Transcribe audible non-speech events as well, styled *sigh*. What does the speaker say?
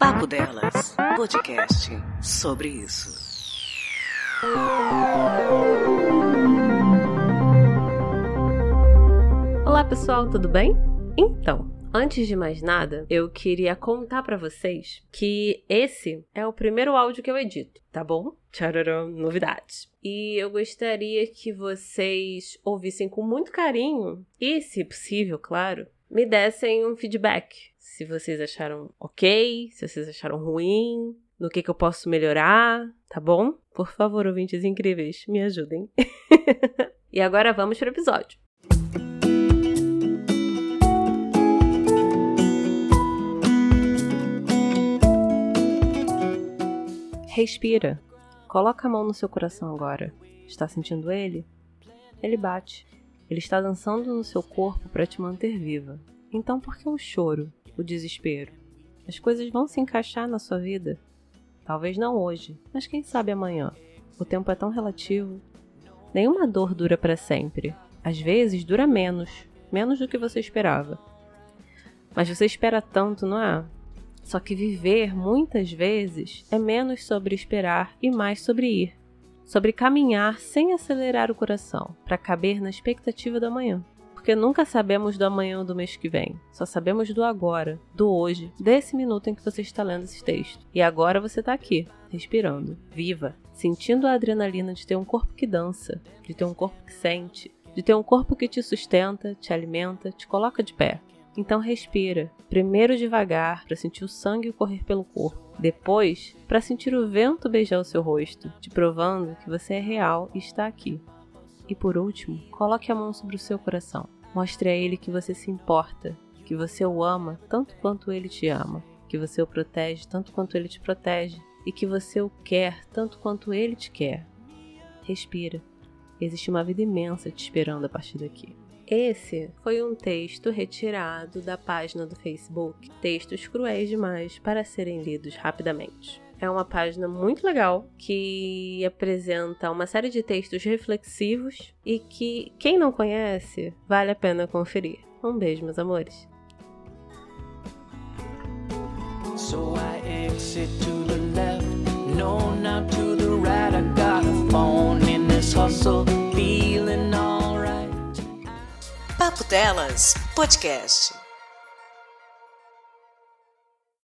Papo Delas, podcast sobre isso. Olá pessoal, tudo bem? Então, antes de mais nada, eu queria contar para vocês que esse é o primeiro áudio que eu edito, tá bom? Tchararam, novidades. E eu gostaria que vocês ouvissem com muito carinho e, se possível, claro, me dessem um feedback. Se vocês acharam ok, se vocês acharam ruim, no que, que eu posso melhorar, tá bom? Por favor, ouvintes incríveis, me ajudem. *laughs* e agora vamos para o episódio. Respira. Coloca a mão no seu coração agora. Está sentindo ele? Ele bate. Ele está dançando no seu corpo para te manter viva. Então por que o choro, o desespero? As coisas vão se encaixar na sua vida. Talvez não hoje, mas quem sabe amanhã. O tempo é tão relativo. Nenhuma dor dura para sempre. Às vezes dura menos, menos do que você esperava. Mas você espera tanto, não é? Só que viver, muitas vezes, é menos sobre esperar e mais sobre ir sobre caminhar sem acelerar o coração, para caber na expectativa do amanhã. Porque nunca sabemos do amanhã ou do mês que vem, só sabemos do agora, do hoje, desse minuto em que você está lendo esse texto. E agora você está aqui, respirando, viva, sentindo a adrenalina de ter um corpo que dança, de ter um corpo que sente, de ter um corpo que te sustenta, te alimenta, te coloca de pé. Então respira, primeiro devagar para sentir o sangue correr pelo corpo depois, para sentir o vento beijar o seu rosto, te provando que você é real e está aqui. E por último, coloque a mão sobre o seu coração. Mostre a ele que você se importa, que você o ama tanto quanto ele te ama, que você o protege tanto quanto ele te protege e que você o quer tanto quanto ele te quer. Respira. Existe uma vida imensa te esperando a partir daqui. Esse foi um texto retirado da página do Facebook Textos Cruéis Demais para serem lidos rapidamente. É uma página muito legal que apresenta uma série de textos reflexivos e que, quem não conhece, vale a pena conferir. Um beijo, meus amores. So Papo Delas Podcast.